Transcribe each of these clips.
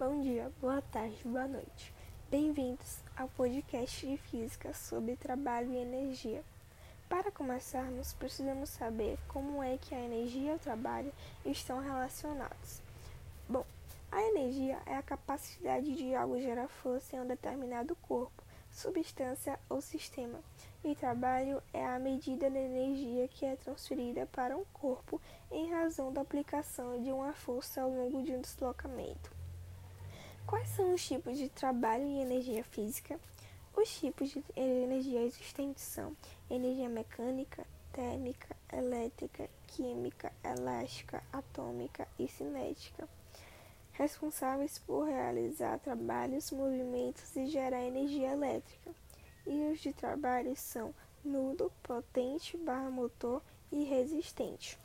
Bom dia, boa tarde, boa noite. Bem-vindos ao podcast de física sobre trabalho e energia. Para começarmos, precisamos saber como é que a energia e o trabalho estão relacionados. Bom, a energia é a capacidade de algo gerar força em um determinado corpo, substância ou sistema, e trabalho é a medida da energia que é transferida para um corpo em razão da aplicação de uma força ao longo de um deslocamento. Quais são os tipos de trabalho e energia física? Os tipos de energia existentes são energia mecânica, térmica, elétrica, química, elástica, atômica e cinética, responsáveis por realizar trabalhos, movimentos e gerar energia elétrica. E os de trabalho são nudo, potente, barra motor e resistente.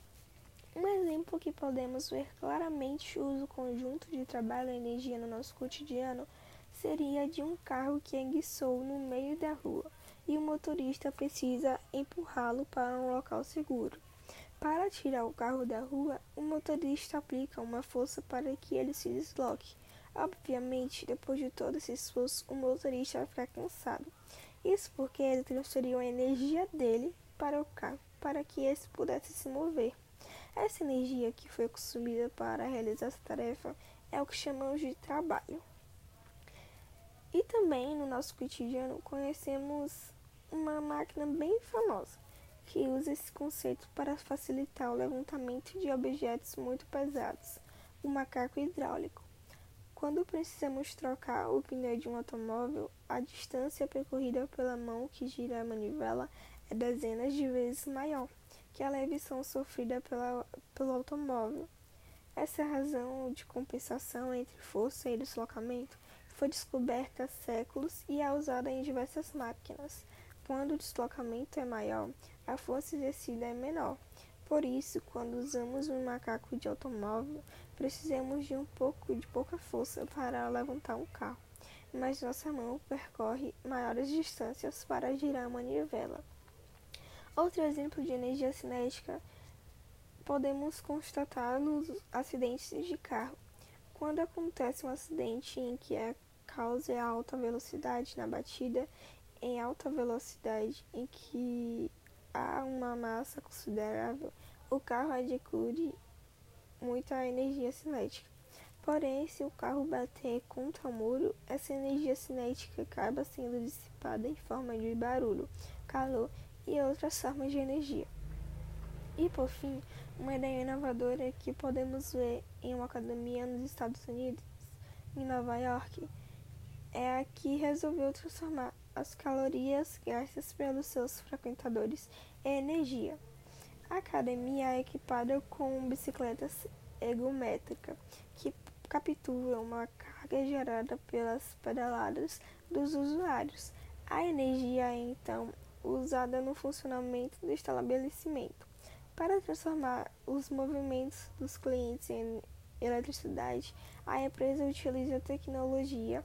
Um exemplo que podemos ver claramente o uso conjunto de trabalho e energia no nosso cotidiano seria de um carro que enguiçou no meio da rua e o motorista precisa empurrá-lo para um local seguro. Para tirar o carro da rua, o motorista aplica uma força para que ele se desloque. Obviamente, depois de todo esse esforço, o motorista vai ficar cansado. Isso porque ele transferiu a energia dele para o carro, para que esse pudesse se mover. Essa energia que foi consumida para realizar essa tarefa é o que chamamos de trabalho. E também no nosso cotidiano conhecemos uma máquina bem famosa que usa esse conceito para facilitar o levantamento de objetos muito pesados, o macaco hidráulico. Quando precisamos trocar o pneu de um automóvel, a distância percorrida pela mão que gira a manivela é dezenas de vezes maior que a levição sofrida pela, pelo automóvel. Essa razão de compensação entre força e deslocamento foi descoberta há séculos e é usada em diversas máquinas. Quando o deslocamento é maior, a força exercida é menor. Por isso, quando usamos um macaco de automóvel, precisamos de um pouco de pouca força para levantar um carro, mas nossa mão percorre maiores distâncias para girar a manivela. Outro exemplo de energia cinética podemos constatar nos acidentes de carro. Quando acontece um acidente em que a causa é a alta velocidade na batida, em alta velocidade em que há uma massa considerável, o carro adquire muita energia cinética. Porém, se o carro bater contra o muro, essa energia cinética acaba sendo dissipada em forma de barulho, calor e outras formas de energia. E por fim, uma ideia inovadora que podemos ver em uma academia nos Estados Unidos, em Nova York, é a que resolveu transformar as calorias gastas pelos seus frequentadores em energia. A academia é equipada com bicicletas ergométricas que capturam uma carga gerada pelas pedaladas dos usuários. A energia é então usada no funcionamento do estabelecimento. Para transformar os movimentos dos clientes em eletricidade, a empresa utiliza tecnologia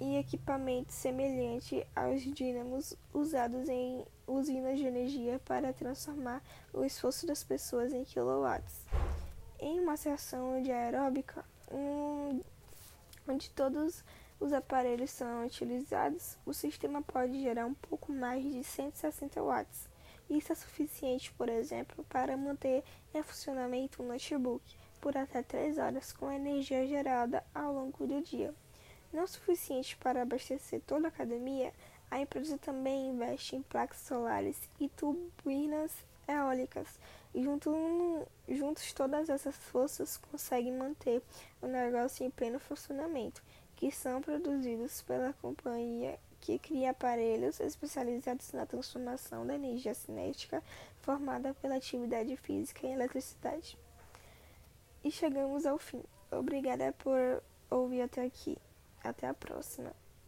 e equipamentos semelhantes aos dínamos usados em usinas de energia para transformar o esforço das pessoas em quilowatts. Em uma sessão de aeróbica, um, onde todos os aparelhos são utilizados, o sistema pode gerar um pouco mais de 160 watts. Isso é suficiente, por exemplo, para manter em funcionamento um notebook por até 3 horas com a energia gerada ao longo do dia. Não suficiente para abastecer toda a academia, a empresa também investe em placas solares e turbinas eólicas. Junto, juntos, todas essas forças conseguem manter o negócio em pleno funcionamento que são produzidos pela companhia que cria aparelhos especializados na transformação da energia cinética formada pela atividade física em eletricidade. E chegamos ao fim. Obrigada por ouvir até aqui. Até a próxima.